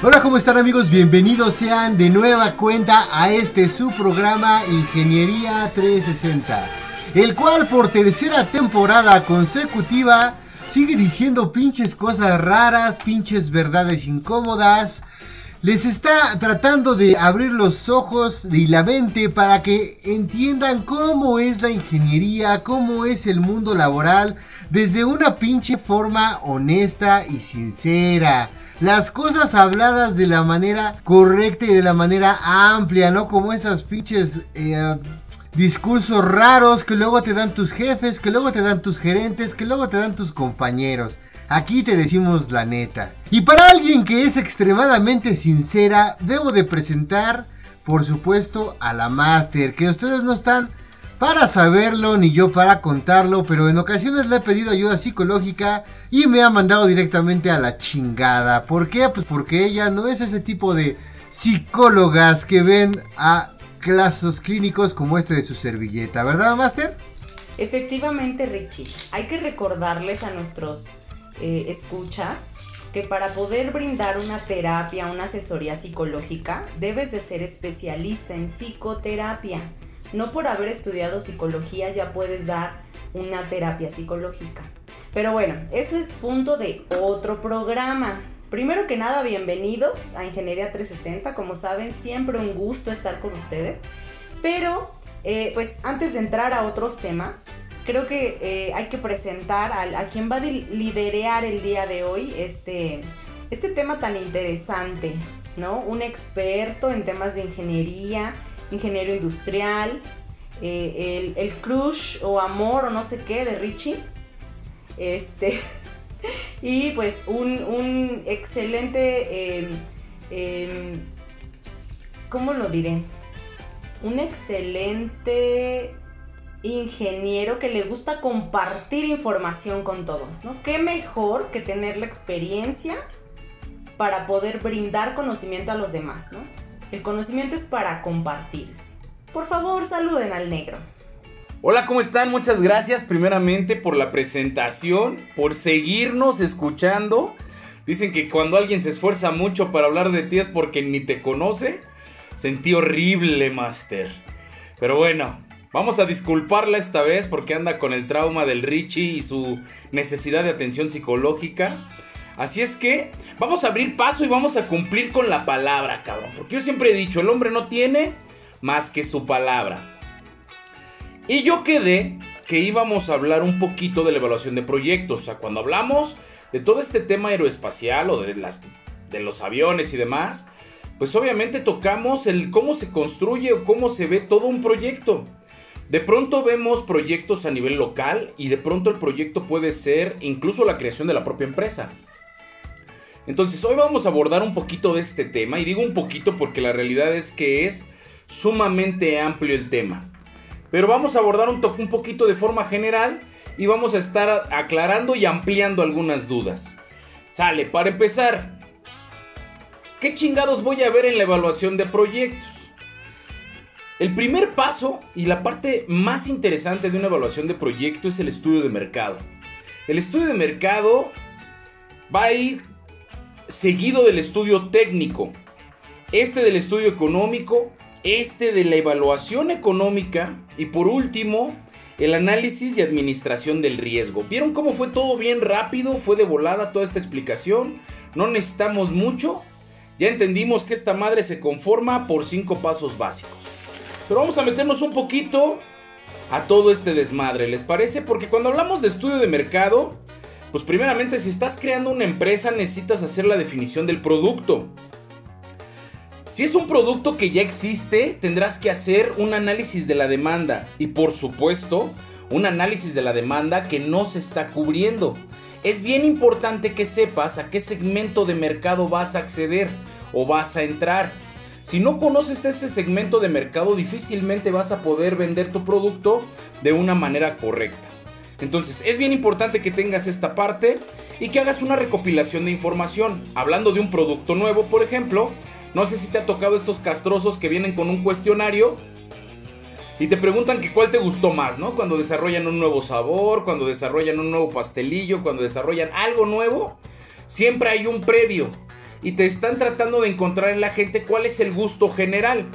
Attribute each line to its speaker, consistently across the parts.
Speaker 1: Hola, ¿cómo están amigos? Bienvenidos sean de nueva cuenta a este su programa Ingeniería 360, el cual por tercera temporada consecutiva sigue diciendo pinches cosas raras, pinches verdades incómodas. Les está tratando de abrir los ojos y la mente para que entiendan cómo es la ingeniería, cómo es el mundo laboral, desde una pinche forma honesta y sincera las cosas habladas de la manera correcta y de la manera amplia, ¿no? Como esas pinches eh, discursos raros que luego te dan tus jefes, que luego te dan tus gerentes, que luego te dan tus compañeros. Aquí te decimos la neta. Y para alguien que es extremadamente sincera, debo de presentar, por supuesto, a la Master, que ustedes no están para saberlo ni yo para contarlo, pero en ocasiones le he pedido ayuda psicológica y me ha mandado directamente a la chingada. ¿Por qué? Pues porque ella no es ese tipo de psicólogas que ven a casos clínicos como este de su servilleta, ¿verdad, Master?
Speaker 2: Efectivamente, Richie. Hay que recordarles a nuestros eh, escuchas que para poder brindar una terapia, una asesoría psicológica, debes de ser especialista en psicoterapia. No por haber estudiado psicología ya puedes dar una terapia psicológica. Pero bueno, eso es punto de otro programa. Primero que nada, bienvenidos a Ingeniería 360. Como saben, siempre un gusto estar con ustedes. Pero, eh, pues antes de entrar a otros temas, creo que eh, hay que presentar a, quien va a liderear el día de hoy este, este tema tan interesante, ¿no? Un experto en temas de ingeniería, ingeniero industrial, eh, el, crush o amor o no sé qué de Richie. Este. y pues un, excelente. Em, em, ¿Cómo lo diré? Un excelente ingeniero que le gusta compartir información con todos, ¿no? ¿Qué mejor que tener la experiencia para poder brindar conocimiento a los demás, ¿no? El conocimiento es para compartirse. Por favor, saluden al negro.
Speaker 3: Hola, ¿cómo están? Muchas gracias primeramente por la presentación, por seguirnos escuchando. Dicen que cuando alguien se esfuerza mucho para hablar de ti es porque ni te conoce. Sentí horrible, Master. Pero bueno, vamos a disculparla esta vez porque anda con el trauma del Richie y su necesidad de atención psicológica. Así es que vamos a abrir paso y vamos a cumplir con la palabra, cabrón. Porque yo siempre he dicho, el hombre no tiene más que su palabra. Y yo quedé que íbamos a hablar un poquito de la evaluación de proyectos. O sea, cuando hablamos de todo este tema aeroespacial o de, las, de los aviones y demás, pues obviamente tocamos el cómo se construye o cómo se ve todo un proyecto. De pronto vemos proyectos a nivel local y de pronto el proyecto puede ser incluso la creación de la propia empresa. Entonces hoy vamos a abordar un poquito de este tema y digo un poquito porque la realidad es que es sumamente amplio el tema. Pero vamos a abordar un, un poquito de forma general y vamos a estar aclarando y ampliando algunas dudas. Sale, para empezar, ¿qué chingados voy a ver en la evaluación de proyectos? El primer paso y la parte más interesante de una evaluación de proyecto es el estudio de mercado. El estudio de mercado va a ir seguido del estudio técnico, este del estudio económico, este de la evaluación económica y por último el análisis y administración del riesgo. ¿Vieron cómo fue todo bien rápido? Fue de volada toda esta explicación. No necesitamos mucho. Ya entendimos que esta madre se conforma por cinco pasos básicos. Pero vamos a meternos un poquito a todo este desmadre, ¿les parece? Porque cuando hablamos de estudio de mercado, pues primeramente si estás creando una empresa necesitas hacer la definición del producto. Si es un producto que ya existe, tendrás que hacer un análisis de la demanda y por supuesto un análisis de la demanda que no se está cubriendo. es bien importante que sepas a qué segmento de mercado vas a acceder o vas a entrar. Si no conoces este segmento de mercado, difícilmente vas a poder vender tu producto de una manera correcta. Entonces, es bien importante que tengas esta parte y que hagas una recopilación de información. Hablando de un producto nuevo, por ejemplo, no sé si te ha tocado estos castrosos que vienen con un cuestionario y te preguntan que cuál te gustó más, ¿no? Cuando desarrollan un nuevo sabor, cuando desarrollan un nuevo pastelillo, cuando desarrollan algo nuevo, siempre hay un previo. Y te están tratando de encontrar en la gente cuál es el gusto general.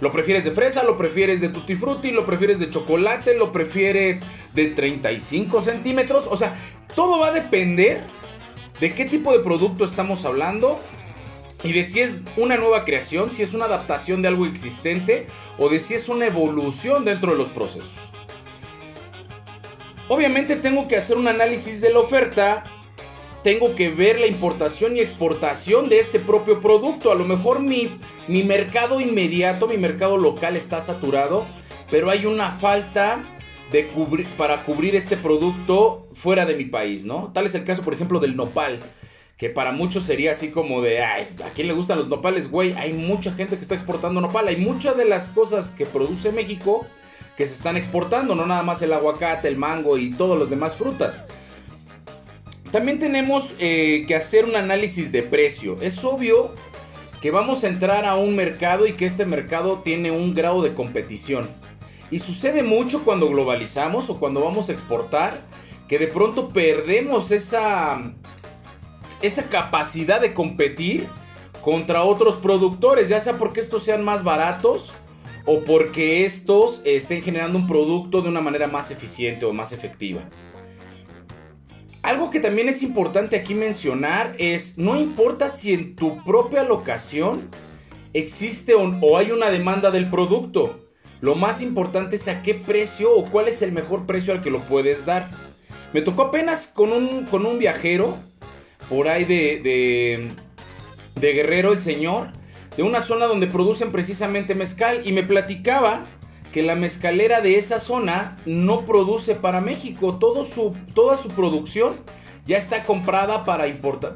Speaker 3: ¿Lo prefieres de fresa? ¿Lo prefieres de tutti frutti? ¿Lo prefieres de chocolate? ¿Lo prefieres de 35 centímetros? O sea, todo va a depender de qué tipo de producto estamos hablando y de si es una nueva creación, si es una adaptación de algo existente o de si es una evolución dentro de los procesos. Obviamente tengo que hacer un análisis de la oferta, tengo que ver la importación y exportación de este propio producto. A lo mejor mi, mi mercado inmediato, mi mercado local está saturado, pero hay una falta de para cubrir este producto fuera de mi país, ¿no? Tal es el caso, por ejemplo, del nopal que para muchos sería así como de, ay, ¿a quién le gustan los nopales? Güey, hay mucha gente que está exportando nopal, hay muchas de las cosas que produce México que se están exportando, no nada más el aguacate, el mango y todos los demás frutas. También tenemos eh, que hacer un análisis de precio. Es obvio que vamos a entrar a un mercado y que este mercado tiene un grado de competición. Y sucede mucho cuando globalizamos o cuando vamos a exportar, que de pronto perdemos esa esa capacidad de competir contra otros productores, ya sea porque estos sean más baratos o porque estos estén generando un producto de una manera más eficiente o más efectiva. Algo que también es importante aquí mencionar es, no importa si en tu propia locación existe o, hay una demanda del producto, lo más importante es a qué precio o cuál es el mejor precio al que lo puedes dar. Me tocó apenas con un, con un viajero por ahí de, de, Guerrero, el señor, de una zona donde producen precisamente mezcal y me platicaba que la mezcalera de esa zona no produce para México, Todo su, toda su producción ya está comprada para,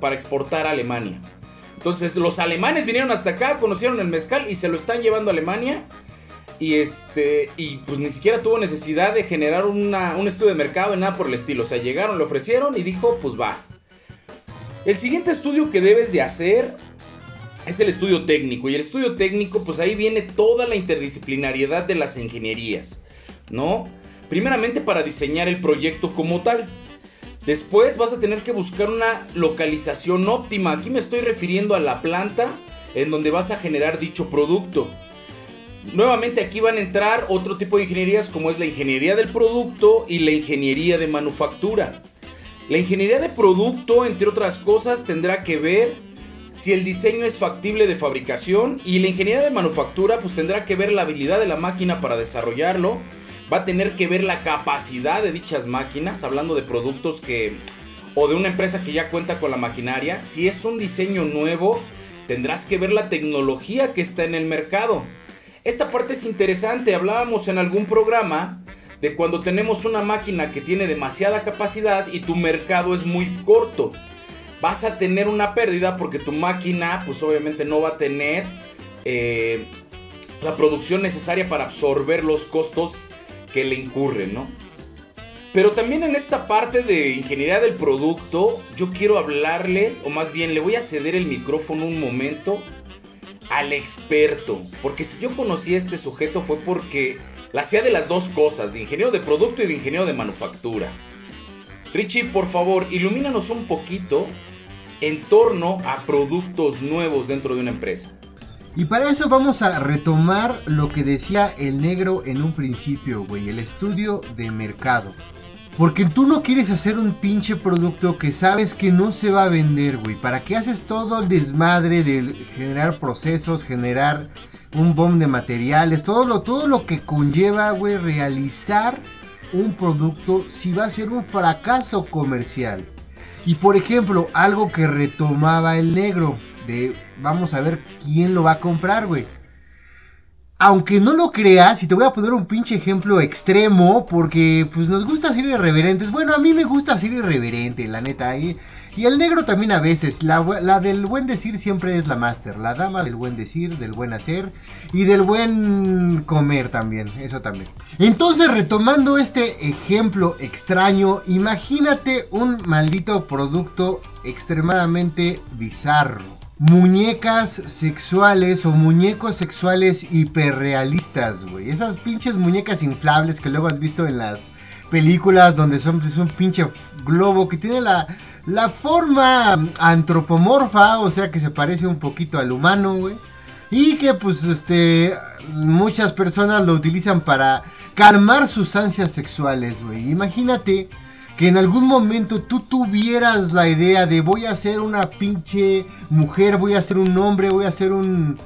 Speaker 3: para exportar a Alemania. Entonces los alemanes vinieron hasta acá, conocieron el mezcal y se lo están llevando a Alemania. Y este. Y pues ni siquiera tuvo necesidad de generar un estudio de mercado ni nada por el estilo. O sea, llegaron, le ofrecieron y dijo, pues va. El siguiente estudio que debes de hacer es el estudio técnico. Y el estudio técnico, pues ahí viene toda la interdisciplinariedad de las ingenierías, ¿no? Primeramente para diseñar el proyecto como tal. Después vas a tener que buscar una localización óptima. Aquí me estoy refiriendo a la planta en donde vas a generar dicho producto. Nuevamente aquí van a entrar otro tipo de ingenierías como es la ingeniería del producto y la ingeniería de manufactura. La ingeniería de producto, entre otras cosas, tendrá que ver si el diseño es factible de fabricación y la ingeniería de manufactura pues tendrá que ver la habilidad de la máquina para desarrollarlo, va a tener que ver la capacidad de dichas máquinas, hablando de productos que o de una empresa que ya cuenta con la maquinaria, si es un diseño nuevo, tendrás que ver la tecnología que está en el mercado. Esta parte es interesante, hablábamos en algún programa de cuando tenemos una máquina que tiene demasiada capacidad y tu mercado es muy corto. Vas a tener una pérdida porque tu máquina pues obviamente no va a tener eh, la producción necesaria para absorber los costos que le incurren, ¿no? Pero también en esta parte de ingeniería del producto, yo quiero hablarles, o más bien le voy a ceder el micrófono un momento al experto. Porque si yo conocí a este sujeto fue porque la hacía de las dos cosas, de ingeniero de producto y de ingeniero de manufactura. Richie, por favor, ilumínanos un poquito en torno a productos nuevos dentro de una empresa.
Speaker 1: Y para eso vamos a retomar lo que decía el negro en un principio, güey, el estudio de mercado. Porque tú no quieres hacer un pinche producto que sabes que no se va a vender, güey. ¿Para qué haces todo el desmadre de generar procesos, generar un bomb de materiales, todo lo, todo lo que conlleva, güey, realizar un producto si va a ser un fracaso comercial. Y por ejemplo, algo que retomaba el negro, de vamos a ver quién lo va a comprar, güey. aunque no lo creas, y te voy a poner un pinche ejemplo extremo, porque pues nos gusta ser irreverentes. Bueno, a mí me gusta ser irreverente, la neta. Y el negro también a veces. La, la, del buen decir siempre es la máster. La dama del buen decir, del buen hacer y del buen comer también. Eso también. Entonces, retomando este ejemplo extraño, imagínate un maldito producto extremadamente bizarro muñecas sexuales o muñecos sexuales hiperrealistas, güey. Esas pinches muñecas inflables que luego has visto en las películas donde son es un pinche globo que tiene la, la forma antropomorfa, o sea que se parece un poquito al humano, güey. Y que pues este muchas personas lo utilizan para calmar sus ansias sexuales, güey. Imagínate que en algún momento tú tuvieras la idea de voy a ser una pinche mujer, voy a ser un hombre, voy a ser un,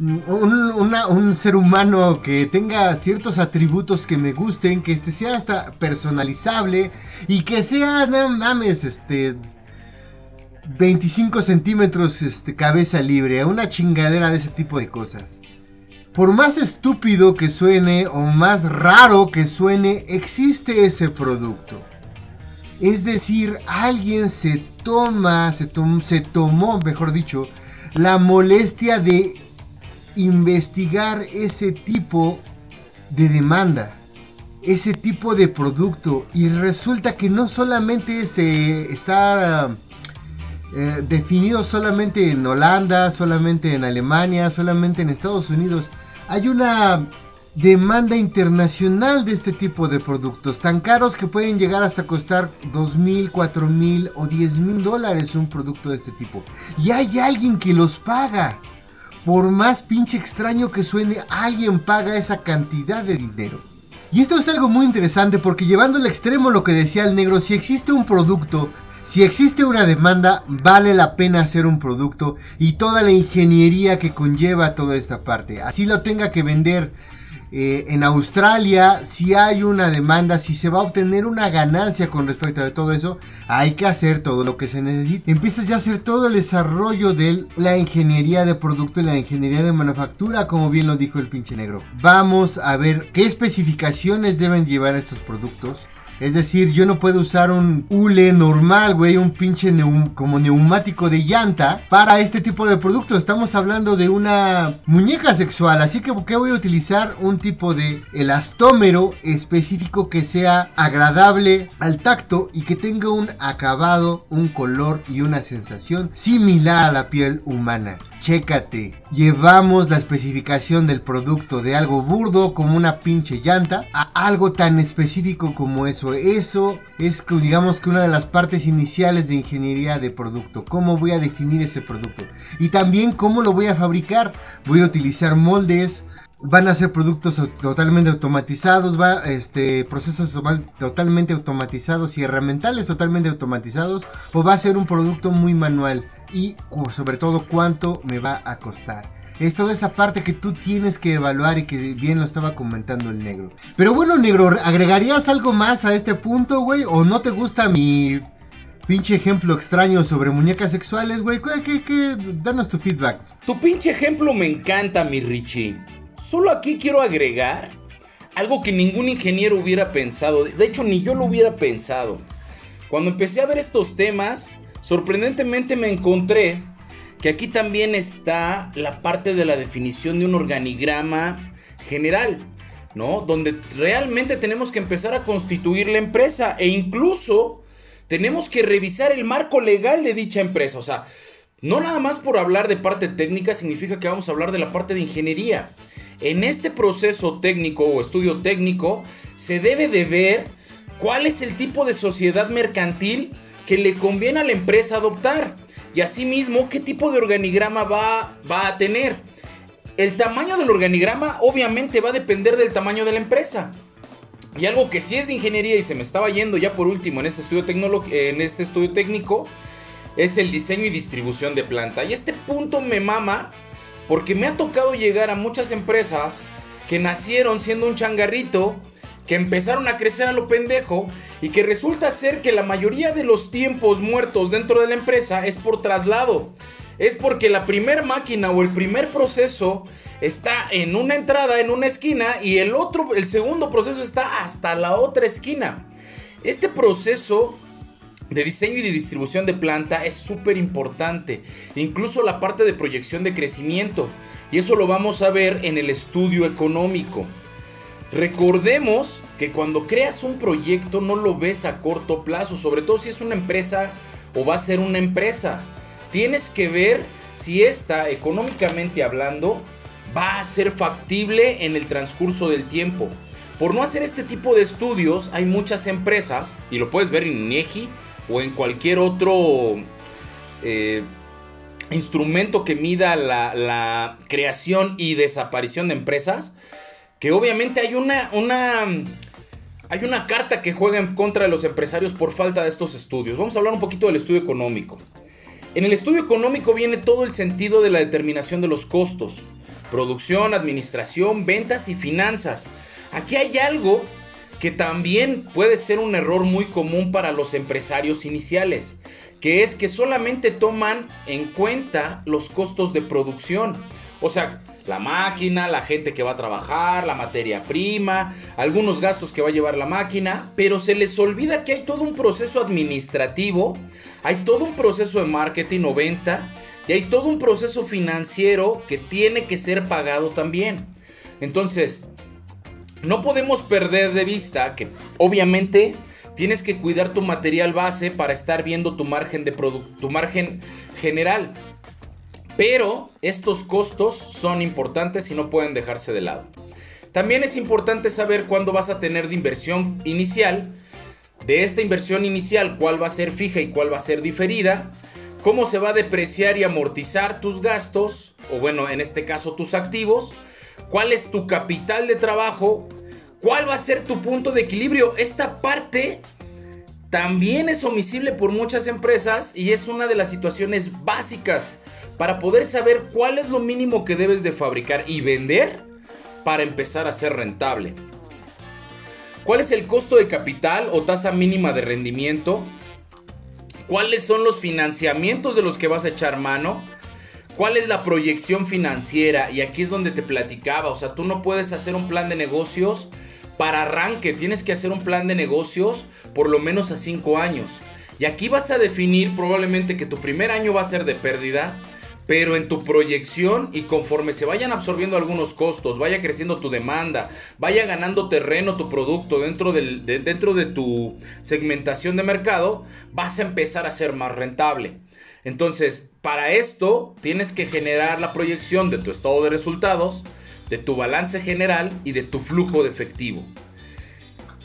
Speaker 1: un, ser humano que tenga ciertos atributos que me gusten, que este sea hasta personalizable y que sea, no mames, este... 25 centímetros este, cabeza libre, una chingadera de ese tipo de cosas. Por más estúpido que suene o más raro que suene, existe ese producto. Es decir, alguien se toma, se, se tomó, mejor dicho, la molestia de investigar ese tipo de demanda, ese tipo de producto. Y resulta que no solamente se está eh, definido solamente en Holanda, solamente en Alemania, solamente en Estados Unidos. Hay una demanda internacional de este tipo de productos, tan caros que pueden llegar hasta costar dos mil, cuatro mil o diez mil dólares un producto de este tipo. Y hay alguien que los paga. Por más pinche extraño que suene, alguien paga esa cantidad de dinero. Y esto es algo muy interesante porque llevando al extremo lo que decía el negro, si existe un producto, si existe una demanda, vale la pena hacer un producto y toda la ingeniería que conlleva toda esta parte. Así lo tenga que vender eh, en Australia, si hay una demanda, si se va a obtener una ganancia con respecto a todo eso, hay que hacer todo lo que se necesita. Empiezas ya a hacer todo el desarrollo de la ingeniería de producto y la ingeniería de manufactura, como bien lo dijo el pinche negro. Vamos a ver qué especificaciones deben llevar estos productos es decir, yo no puedo usar un hule normal, güey, un pinche como neumático de llanta para este tipo de producto. Estamos hablando de una muñeca sexual, así que ¿qué voy a utilizar? Un tipo de elastómero específico que sea agradable al tacto y que tenga un acabado, un color y una sensación similar a la piel humana. Chécate, llevamos la especificación del producto de algo burdo como una pinche llanta a algo tan específico como eso eso es, digamos que una de las partes iniciales de ingeniería de producto. ¿Cómo voy a definir ese producto? Y también cómo lo voy a fabricar. Voy a utilizar moldes, van a ser productos totalmente automatizados, va, este, procesos totalmente automatizados y herramientales totalmente automatizados, o va a ser un producto muy manual y sobre todo cuánto me va a costar. Es toda esa parte que tú tienes que evaluar y que bien lo estaba comentando el negro. Pero bueno, negro, ¿agregarías algo más a este punto, güey? ¿O no te gusta mi pinche ejemplo extraño sobre muñecas sexuales, güey? ¿Qué, qué, Danos tu feedback.
Speaker 3: Tu pinche ejemplo me encanta, mi Richie. Solo aquí quiero agregar algo que ningún ingeniero hubiera pensado. De hecho, ni yo lo hubiera pensado. Cuando empecé a ver estos temas, sorprendentemente me encontré que aquí también está la parte de la definición de un organigrama general, ¿no? Donde realmente tenemos que empezar a constituir la empresa e incluso tenemos que revisar el marco legal de dicha empresa. O sea, no nada más por hablar de parte técnica significa que vamos a hablar de la parte de ingeniería. En este proceso técnico o estudio técnico se debe de ver cuál es el tipo de sociedad mercantil que le conviene a la empresa adoptar y asimismo qué tipo de organigrama va, va a tener. El tamaño del organigrama obviamente va a depender del tamaño de la empresa. Y algo que sí es de ingeniería y se me estaba yendo ya por último en este estudio, en este estudio técnico es el diseño y distribución de planta. Y este punto me mama porque me ha tocado llegar a muchas empresas que nacieron siendo un changarrito que empezaron a crecer a lo pendejo y que resulta ser que la mayoría de los tiempos muertos dentro de la empresa es por traslado. es porque la primer máquina o el primer proceso está en una entrada, en una esquina, y el otro, el segundo proceso está hasta la otra esquina. Este proceso de diseño y de distribución de planta es súper importante, incluso la parte de proyección de crecimiento, y eso lo vamos a ver en el estudio económico. Recordemos que cuando creas un proyecto no lo ves a corto plazo, sobre todo si es una empresa o va a ser una empresa. Tienes que ver si esta, económicamente hablando, va a ser factible en el transcurso del tiempo. Por no hacer este tipo de estudios, hay muchas empresas, y lo puedes ver en INEGI o en cualquier otro eh, instrumento que mida la, la, creación y desaparición de empresas, que obviamente hay una, una, hay una carta que juega en contra de los empresarios por falta de estos estudios. Vamos a hablar un poquito del estudio económico. En el estudio económico viene todo el sentido de la determinación de los costos. Producción, administración, ventas y finanzas. Aquí hay algo que también puede ser un error muy común para los empresarios iniciales, que es que solamente toman en cuenta los costos de producción. O sea, la máquina, la gente que va a trabajar, la materia prima, algunos gastos que va a llevar la máquina, pero se les olvida que hay todo un proceso administrativo, hay todo un proceso de marketing o venta y hay todo un proceso financiero que tiene que ser pagado también. Entonces, no podemos perder de vista que obviamente tienes que cuidar tu material base para estar viendo tu margen de tu margen general. Pero estos costos son importantes y no pueden dejarse de lado. También es importante saber cuándo vas a tener de inversión inicial. De esta inversión inicial, cuál va a ser fija y cuál va a ser diferida. Cómo se va a depreciar y amortizar tus gastos, o bueno, en este caso tus activos. Cuál es tu capital de trabajo. Cuál va a ser tu punto de equilibrio. Esta parte también es omisible por muchas empresas y es una de las situaciones básicas para poder saber cuál es lo mínimo que debes de fabricar y vender para empezar a ser rentable. ¿Cuál es el costo de capital o tasa mínima de rendimiento? ¿Cuáles son los financiamientos de los que vas a echar mano? ¿Cuál es la proyección financiera? Y aquí es donde te platicaba, o sea, tú no puedes hacer un plan de negocios para arranque, tienes que hacer un plan de negocios por lo menos a 5 años. Y aquí vas a definir probablemente que tu primer año va a ser de pérdida, pero en tu proyección y conforme se vayan absorbiendo algunos costos, vaya creciendo tu demanda, vaya ganando terreno tu producto dentro, de, dentro de tu segmentación de mercado, vas a empezar a ser más rentable. Entonces, para esto tienes que generar la proyección de tu estado de resultados, de tu balance general y de tu flujo de efectivo.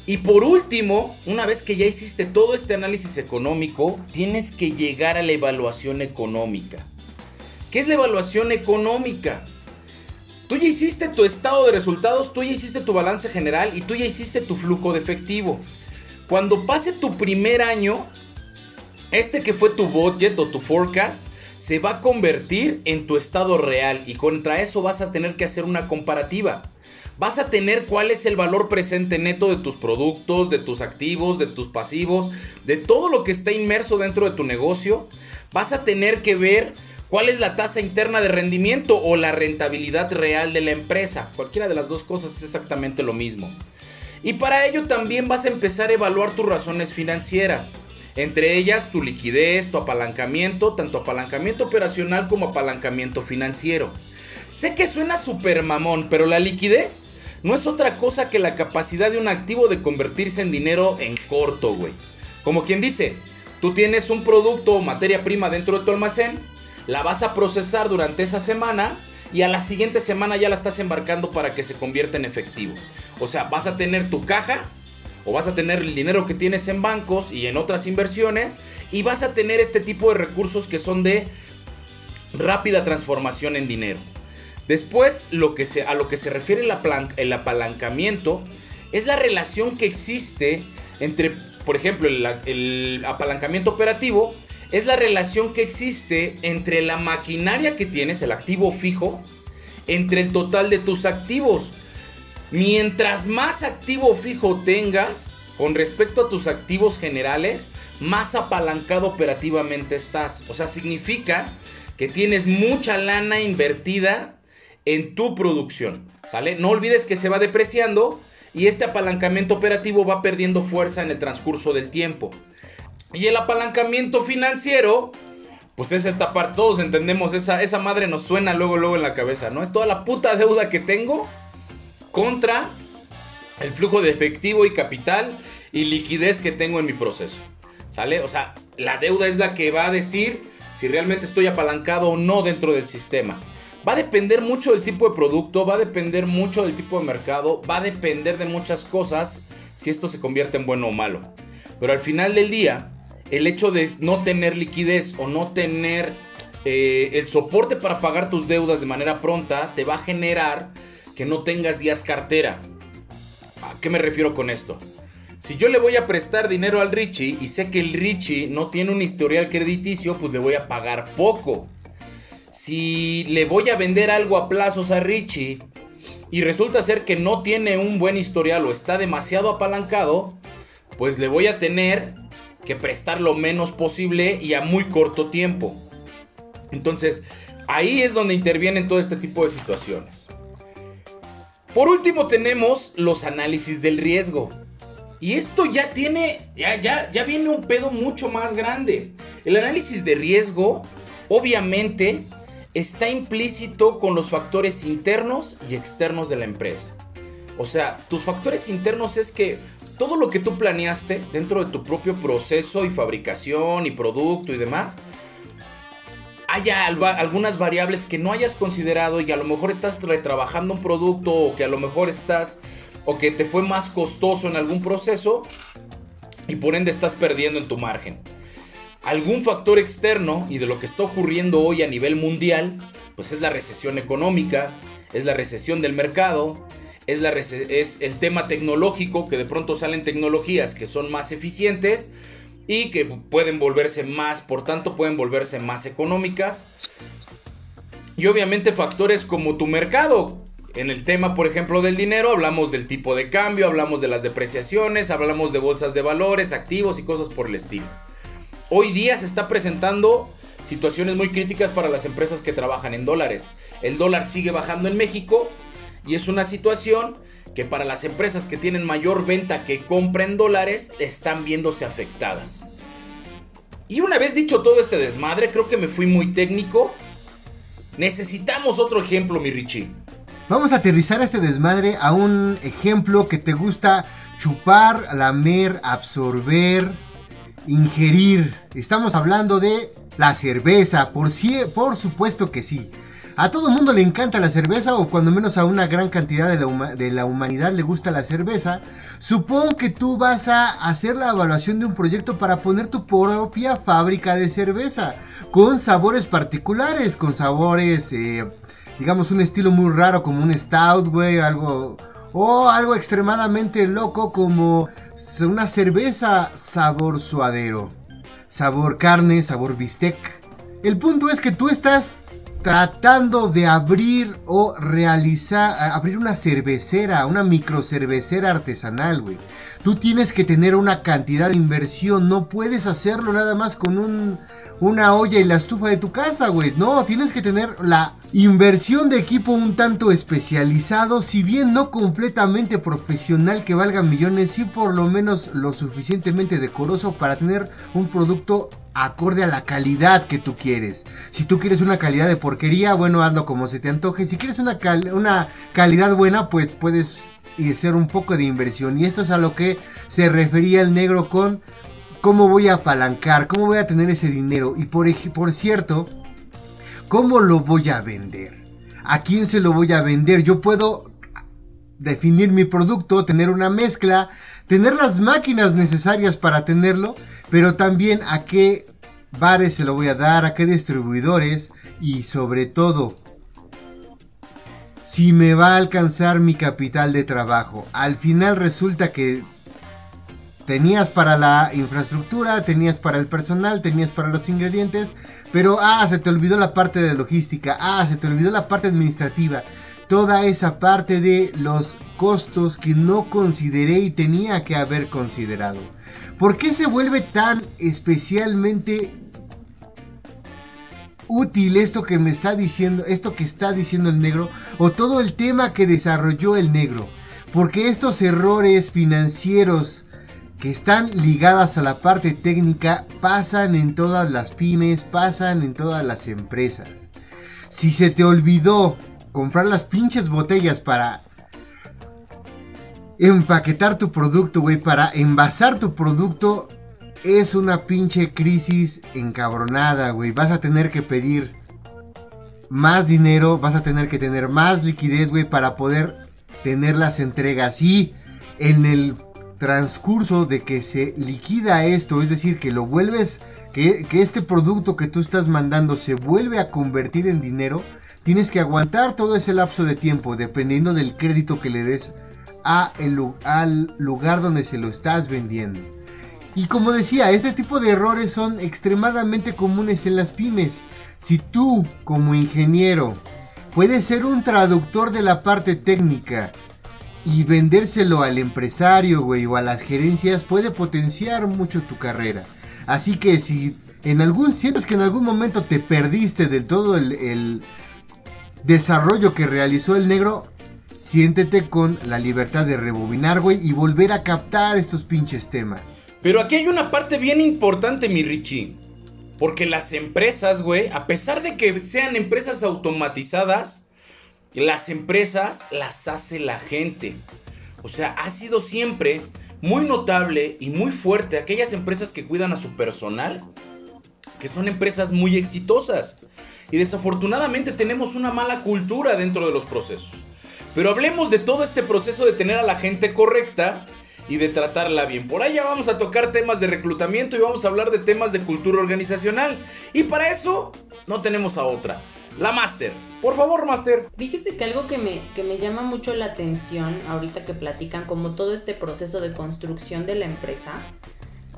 Speaker 3: Y por último, una vez que ya hiciste todo este análisis económico, tienes que llegar a la evaluación económica. ¿Qué es la evaluación económica? Tú ya hiciste tu estado de resultados, tú ya hiciste tu balance general y tú ya hiciste tu flujo de efectivo. Cuando pase tu primer año, este que fue tu budget o tu forecast, se va a convertir en tu estado real y contra eso vas a tener que hacer una comparativa. Vas a tener cuál es el valor presente neto de tus productos, de tus activos, de tus pasivos, de todo lo que está inmerso dentro de tu negocio. Vas a tener que ver ¿Cuál es la tasa interna de rendimiento o la rentabilidad real de la empresa? Cualquiera de las dos cosas es exactamente lo mismo. Y para ello también vas a empezar a evaluar tus razones financieras. Entre ellas tu liquidez, tu apalancamiento, tanto apalancamiento operacional como apalancamiento financiero. Sé que suena súper mamón, pero la liquidez no es otra cosa que la capacidad de un activo de convertirse en dinero en corto, güey. Como quien dice, tú tienes un producto o materia prima dentro de tu almacén la vas a procesar durante esa semana y a la siguiente semana ya la estás embarcando para que se convierta en efectivo. O sea, vas a tener tu caja o vas a tener el dinero que tienes en bancos y en otras inversiones y vas a tener este tipo de recursos que son de rápida transformación en dinero. Después, lo que se, a lo que se refiere el, el apalancamiento es la relación que existe entre, por ejemplo, el, el apalancamiento operativo es la relación que existe entre la maquinaria que tienes, el activo fijo, entre el total de tus activos. Mientras más activo fijo tengas con respecto a tus activos generales, más apalancado operativamente estás. O sea, significa que tienes mucha lana invertida en tu producción, ¿sale? No olvides que se va depreciando y este apalancamiento operativo va perdiendo fuerza en el transcurso del tiempo. Y el apalancamiento financiero, pues es esta parte, todos entendemos, esa, esa madre nos suena luego, luego en la cabeza, ¿no? Es toda la puta deuda que tengo contra el flujo de efectivo y capital y liquidez que tengo en mi proceso. ¿Sale? O sea, la deuda es la que va a decir si realmente estoy apalancado o no dentro del sistema. Va a depender mucho del tipo de producto, va a depender mucho del tipo de mercado, va a depender de muchas cosas si esto se convierte en bueno o malo. Pero al final del día, el hecho de no tener liquidez o no tener eh, el soporte para pagar tus deudas de manera pronta te va a generar que no tengas días cartera. ¿A qué me refiero con esto? Si yo le voy a prestar dinero al Richie y sé que el Richie no tiene un historial crediticio, pues le voy a pagar poco. Si le voy a vender algo a plazos a Richie y resulta ser que no tiene un buen historial o está demasiado apalancado, pues le voy a tener que prestar lo menos posible y a muy corto tiempo. Entonces, ahí es donde intervienen todo este tipo de situaciones. Por último tenemos los análisis del riesgo. Y esto ya tiene, ya, ya, ya viene un pedo mucho más grande. El análisis de riesgo, obviamente, está implícito con los factores internos y externos de la empresa. O sea, tus factores internos es que todo lo que tú planeaste dentro de tu propio proceso y fabricación y producto y demás, haya algunas variables que no hayas considerado y a lo mejor estás retrabajando un producto o que a lo mejor estás o que te fue más costoso en algún proceso y por ende estás perdiendo en tu margen. Algún factor externo y de lo que está ocurriendo hoy a nivel mundial, pues es la recesión económica, es la recesión del mercado, es, la es el tema tecnológico, que de pronto salen tecnologías que son más eficientes y que pueden volverse más, por tanto pueden volverse más económicas. Y obviamente factores como tu mercado, en el tema, por ejemplo, del dinero, hablamos del tipo de cambio, hablamos de las depreciaciones, hablamos de bolsas de valores, activos y cosas por el estilo. Hoy día se está presentando situaciones muy críticas para las empresas que trabajan en dólares. El dólar sigue bajando en México y es una situación que para las empresas que tienen mayor venta que compren dólares están viéndose afectadas. Y una vez dicho todo este desmadre, creo que me fui muy técnico. Necesitamos otro ejemplo, mi Richie.
Speaker 1: Vamos a aterrizar este desmadre a un ejemplo que te gusta chupar, lamer, absorber, ingerir. Estamos hablando de la cerveza, por, por supuesto que sí. A todo mundo le encanta la cerveza o cuando menos a una gran cantidad de la, humanidad le gusta la cerveza. Supongo que tú vas a hacer la evaluación de un proyecto para poner tu propia fábrica de cerveza con sabores particulares, con sabores eh, digamos, un estilo muy raro como un stout, güey, algo... O algo extremadamente loco como una cerveza sabor suadero. Sabor carne, sabor bistec. El punto es que tú estás tratando de abrir o realizar, abrir una cervecera, una micro cervecera artesanal, güey. Tú tienes que tener una cantidad de inversión, no puedes hacerlo nada más con un una olla y la estufa de tu casa, güey. No, tienes que tener la inversión de equipo un tanto especializado, si bien no completamente profesional que valga millones, sí por lo menos lo suficientemente decoroso para tener un producto acorde a la calidad que tú quieres. Si tú quieres una calidad de porquería, bueno, hazlo como se te antoje. Si quieres una, una calidad buena, pues puedes hacer un poco de inversión. Y esto es a lo que se refería el negro con ¿Cómo voy a apalancar? ¿Cómo voy a tener ese dinero? Y por, por cierto, ¿cómo lo voy a vender? ¿A quién se lo voy a vender? Yo puedo definir mi producto, tener una mezcla, tener las máquinas necesarias para tenerlo, pero también a qué bares se lo voy a dar, a qué distribuidores y sobre todo si me va a alcanzar mi capital de trabajo. Al final resulta que Tenías para la infraestructura, tenías para el personal, tenías para los ingredientes, pero ah, se te olvidó la parte de logística, ah, se te olvidó la parte administrativa. Toda esa parte de los costos que no consideré y tenía que haber considerado. ¿Por qué se vuelve tan especialmente útil esto que me está diciendo, esto que está diciendo el negro, o todo el tema que desarrolló el negro. Porque estos errores financieros que están ligadas a la parte técnica pasan en todas las pymes, pasan en todas las empresas. Si se te olvidó comprar las pinches botellas para empaquetar tu producto, güey, para envasar tu producto, es una pinche crisis encabronada, güey. Vas a tener que pedir más dinero, vas a tener que tener más liquidez, güey, para poder tener las entregas. Y en el transcurso de que se liquida esto, es decir, que lo vuelves, que, este producto que tú estás mandando se vuelve a convertir en dinero, tienes que aguantar todo ese lapso de tiempo, dependiendo del crédito que le des al lugar donde se lo estás vendiendo. Y como decía, este tipo de errores son extremadamente comunes en las pymes. Si tú, como ingeniero, puedes ser un traductor de la parte técnica y vendérselo al empresario, güey, o a las gerencias, puede potenciar mucho tu carrera. Así que si en algún sientes que en algún momento te perdiste del todo el, el desarrollo que realizó el negro, siéntete con la libertad de rebobinar, güey, y volver a captar estos pinches temas.
Speaker 3: Pero aquí hay una parte bien importante, mi Richie. Porque las empresas, güey, a pesar de que sean empresas automatizadas, las empresas las hace la gente. O sea, ha sido siempre muy notable y muy fuerte aquellas empresas que cuidan a su personal, que son empresas muy exitosas. Y desafortunadamente tenemos una mala cultura dentro de los procesos. Pero hablemos de todo este proceso de tener a la gente correcta y de tratarla bien. Por ya vamos a tocar temas de reclutamiento y vamos a hablar de temas de cultura organizacional. Y para eso no tenemos a otra. La Master. Por favor, Master.
Speaker 2: Fíjense que algo que me, que me llama mucho la atención ahorita que platican como todo este proceso de construcción de la empresa.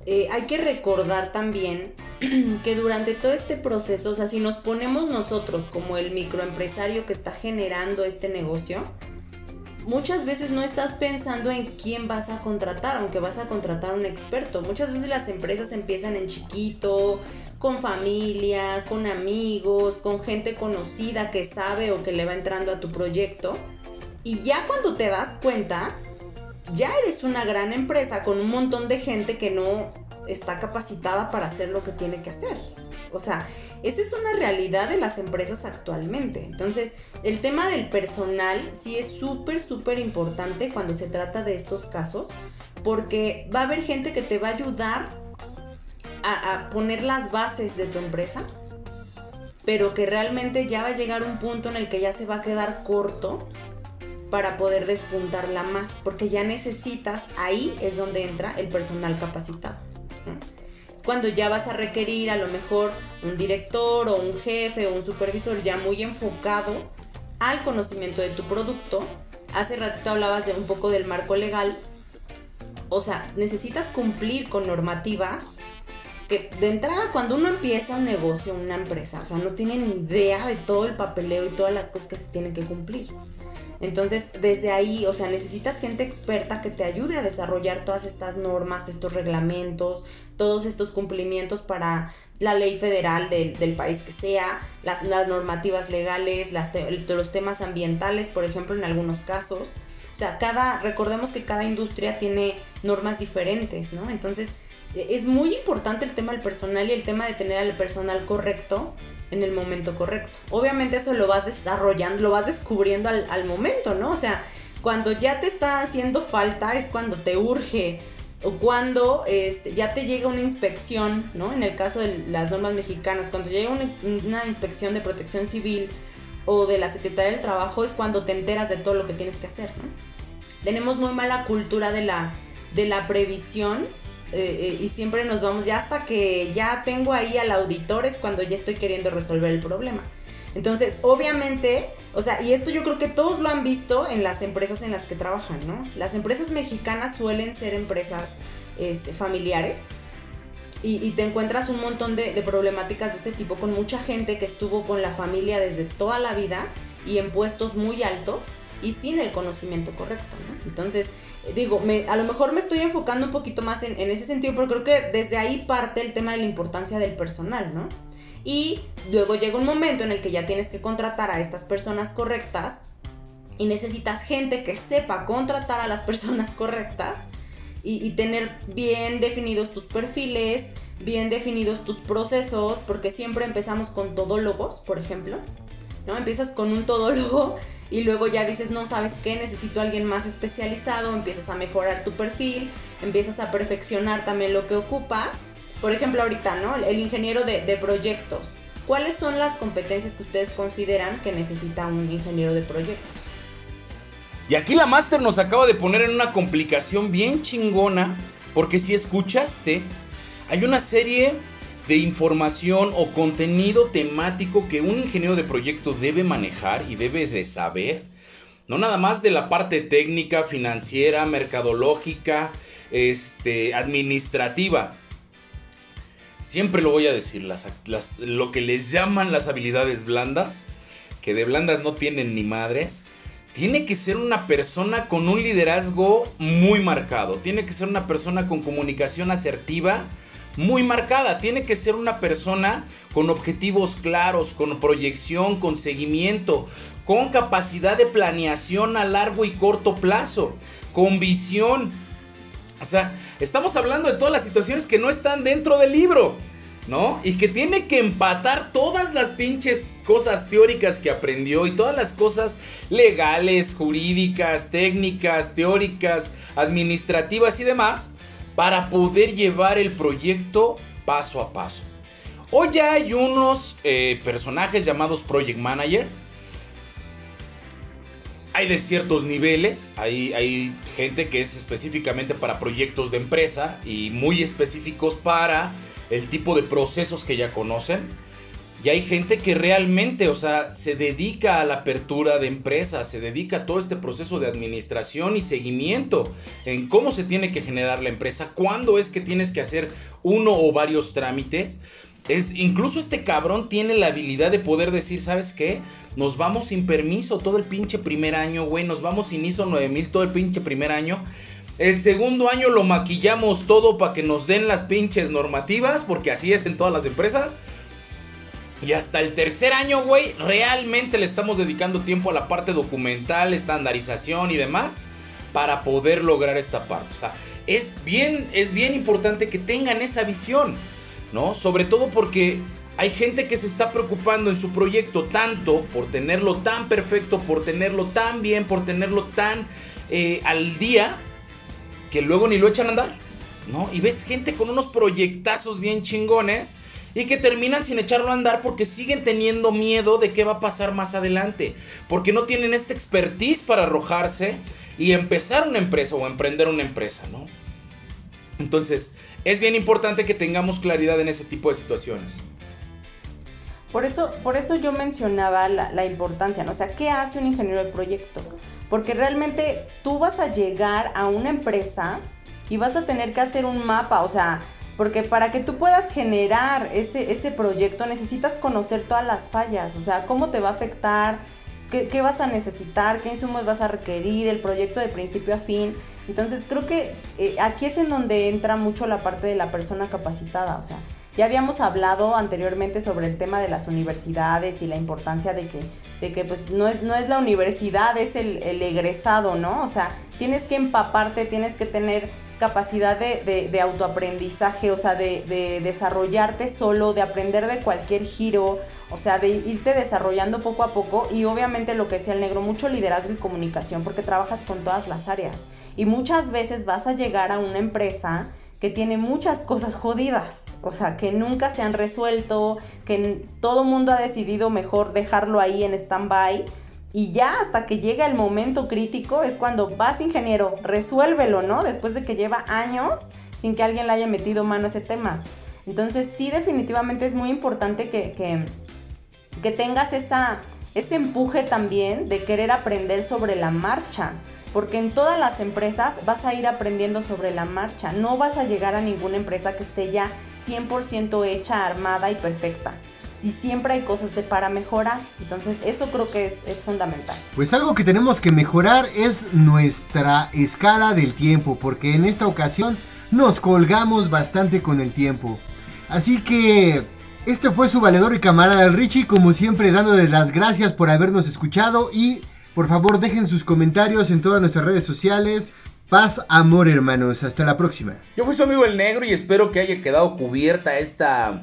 Speaker 2: Eh, hay que recordar también que durante todo este proceso, o sea, si nos ponemos nosotros como el microempresario que está generando este negocio, muchas veces no estás pensando en quién vas a contratar, aunque vas a contratar a un experto. Muchas veces las empresas empiezan en chiquito, con familia, con amigos, con gente conocida que sabe o que le va entrando a tu proyecto. Y ya cuando te das cuenta, ya eres una gran empresa con un montón de gente que no está capacitada para hacer lo que tiene que hacer. O sea, esa es una realidad de las empresas actualmente. Entonces, el tema del personal sí es súper, súper importante cuando se trata de estos casos, porque va a haber gente que te va a ayudar a, poner las bases de tu empresa, pero que realmente ya va a llegar un punto en el que ya se va a quedar corto para poder despuntarla más, porque ya necesitas, ahí es donde entra el personal capacitado cuando ya vas a requerir a lo mejor un director o un jefe o un supervisor ya muy enfocado al conocimiento de tu producto. Hace ratito hablabas de un poco del marco legal. O sea, necesitas cumplir con normativas que de entrada cuando uno empieza un negocio, una empresa, o sea, no tiene ni idea de todo el papeleo y todas las cosas que se tienen que cumplir. Entonces, desde ahí, o sea, necesitas gente experta que te ayude a desarrollar todas estas normas, estos reglamentos, todos estos cumplimientos para la ley federal del, país que sea, las, normativas legales, las los temas ambientales, por ejemplo, en algunos casos. O sea, cada, recordemos que cada industria tiene normas diferentes, ¿no? Entonces, e, es muy importante el tema del personal y el tema de tener al personal correcto en el momento correcto. Obviamente eso lo vas desarrollando, lo vas descubriendo al, momento, ¿no? O sea, cuando ya te está haciendo falta es cuando te urge o cuando este, ya te llega una inspección, ¿no? En el caso de las normas mexicanas, cuando llega una, una, inspección de protección civil o de la Secretaría del Trabajo es cuando te enteras de todo lo que tienes que hacer, ¿no? Tenemos muy mala cultura de la, de la previsión eh, eh, y siempre nos vamos ya hasta que ya tengo ahí al auditor es cuando ya estoy queriendo resolver el problema. Entonces, obviamente, o sea, y esto yo creo que todos lo han visto en las empresas en las que trabajan, ¿no? Las empresas mexicanas suelen ser empresas este, familiares y, te encuentras un montón de, de, problemáticas de ese tipo con mucha gente que estuvo con la familia desde toda la vida y en puestos muy altos y sin el conocimiento correcto, ¿no? Entonces, digo, me, a lo mejor me estoy enfocando un poquito más en, ese sentido, pero creo que desde ahí parte el tema de la importancia del personal, ¿no? Y luego llega un momento en el que ya tienes que contratar a estas personas correctas y necesitas gente que sepa contratar a las personas correctas y, tener bien definidos tus perfiles, bien definidos tus procesos, porque siempre empezamos con todólogos, por ejemplo. ¿no? Empiezas con un todólogo y luego ya dices, no, ¿sabes qué? Necesito a alguien más especializado, empiezas a mejorar tu perfil, empiezas a perfeccionar también lo que ocupas. Por ejemplo, ahorita, ¿no? El ingeniero de, de proyectos. ¿Cuáles son las competencias que ustedes consideran que necesita un ingeniero de proyectos?
Speaker 3: Y aquí la Master nos acaba de poner en una complicación bien chingona, porque si escuchaste, hay una serie de información o contenido temático que un ingeniero de proyecto debe manejar y debe de saber. No nada más de la parte técnica, financiera, mercadológica, este, administrativa. Siempre lo voy a decir, las, lo que les llaman las habilidades blandas, que de blandas no tienen ni madres, tiene que ser una persona con un liderazgo muy marcado. Tiene que ser una persona con comunicación asertiva muy marcada. Tiene que ser una persona con objetivos claros, con proyección, con seguimiento, con capacidad de planeación a largo y corto plazo, con visión. O sea, estamos hablando de todas las situaciones que no están dentro del libro. ¿no? Y que tiene que empatar todas las pinches cosas teóricas que aprendió y todas las cosas legales, jurídicas, técnicas, teóricas, administrativas y demás para poder llevar el proyecto paso a paso. Hoy ya hay unos eh, personajes llamados Project Manager. Hay de ciertos niveles, hay, hay gente que es específicamente para proyectos de empresa y muy específicos para el tipo de procesos que ya conocen. Y hay gente que realmente, o sea, se dedica a la apertura de empresas, se dedica a todo este proceso de administración y seguimiento en cómo se tiene que generar la empresa, cuándo es que tienes que hacer uno o varios trámites. Es, incluso este cabrón tiene la habilidad de poder decir, ¿sabes qué? Nos vamos sin permiso todo el pinche primer año, güey. Nos vamos sin ISO 9000 todo el pinche primer año. El segundo año lo maquillamos todo para que nos den las pinches normativas, porque así es en todas las empresas. Y hasta el tercer año, güey, realmente le estamos dedicando tiempo a la parte documental, estandarización y demás para poder lograr esta parte. O sea, es bien, es bien importante que tengan esa visión, ¿no? Sobre todo porque hay gente que se está preocupando en su proyecto tanto por tenerlo tan perfecto, por tenerlo tan bien, por tenerlo tan eh, al día, que luego ni lo echan a andar, ¿no? Y ves gente con unos proyectazos bien chingones y que terminan sin echarlo a andar porque siguen teniendo miedo de qué va a pasar más adelante, porque no tienen esta expertise para arrojarse y empezar una empresa o emprender una empresa, ¿no? Entonces, es bien importante que tengamos claridad en ese tipo de situaciones.
Speaker 2: Por eso, por eso yo mencionaba la, la importancia, ¿no? O sea, ¿qué hace un ingeniero de proyecto? Porque realmente tú vas a llegar a una empresa y vas a tener que hacer un mapa, o sea, porque para que tú puedas generar ese, ese proyecto necesitas conocer todas las fallas, o sea, cómo te va a afectar, qué, vas a necesitar, qué insumos vas a requerir, el proyecto de principio a fin. Entonces creo que eh, aquí es en donde entra mucho la parte de la persona capacitada, o sea, ya habíamos hablado anteriormente sobre el tema de las universidades y la importancia de que de que pues no es, no es la universidad, es el, egresado, ¿no? O sea, tienes que empaparte, tienes que tener capacidad de, autoaprendizaje, o sea, de, desarrollarte solo, de aprender de cualquier giro, o sea, de irte desarrollando poco a poco y obviamente lo que decía el negro, mucho liderazgo y comunicación porque trabajas con todas las áreas. Y muchas veces vas a llegar a una empresa que tiene muchas cosas jodidas, o sea, que nunca se han resuelto, que todo mundo ha decidido mejor dejarlo ahí en stand-by y ya hasta que llega el momento crítico es cuando vas ingeniero, resuélvelo, ¿no? Después de que lleva años sin que alguien le haya metido mano a ese tema. Entonces sí definitivamente es muy importante que, que, que tengas esa, ese empuje también de querer aprender sobre la marcha porque en todas las empresas vas a ir aprendiendo sobre la marcha, no vas a llegar a ninguna empresa que esté ya 100% hecha, armada y perfecta. Si siempre hay cosas de para mejorar, entonces eso creo que es, es fundamental.
Speaker 1: Pues algo que tenemos que mejorar es nuestra escala del tiempo, porque en esta ocasión nos colgamos bastante con el tiempo. Así que Este fue su valedor y camarada Richie, como siempre dándoles las gracias por habernos escuchado y por favor dejen sus comentarios en todas nuestras redes sociales. Paz, amor hermanos, hasta la próxima.
Speaker 3: Yo fui su amigo el negro y espero que haya quedado cubierta esta,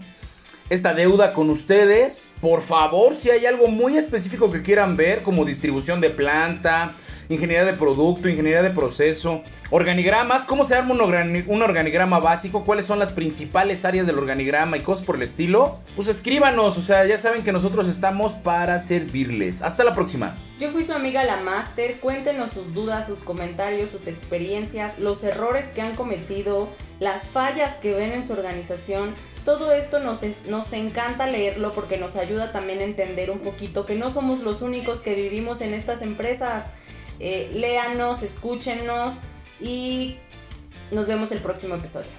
Speaker 3: esta deuda con ustedes. Por favor, si hay algo muy específico que quieran ver, como distribución de planta, ingeniería de producto, ingeniería de proceso, organigramas, cómo se arma un, organigrama básico, cuáles son las principales áreas del organigrama y cosas por el estilo, pues escríbanos, o sea, ya saben que nosotros estamos para servirles. Hasta la próxima.
Speaker 2: Yo fui su amiga la Master, cuéntenos sus dudas, sus comentarios, sus experiencias, los errores que han cometido, las fallas que ven en su organización. Todo esto nos, nos encanta leerlo porque nos ayuda también a entender un poquito que no somos los únicos que vivimos en estas empresas. Eh, léanos, escúchenos y nos vemos el próximo episodio.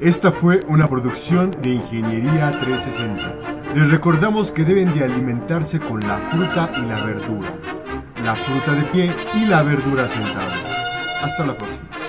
Speaker 1: Esta fue una producción de Ingeniería 360. Les recordamos que deben de alimentarse con la fruta y la verdura. La fruta de pie y la verdura sentada. Hasta la próxima.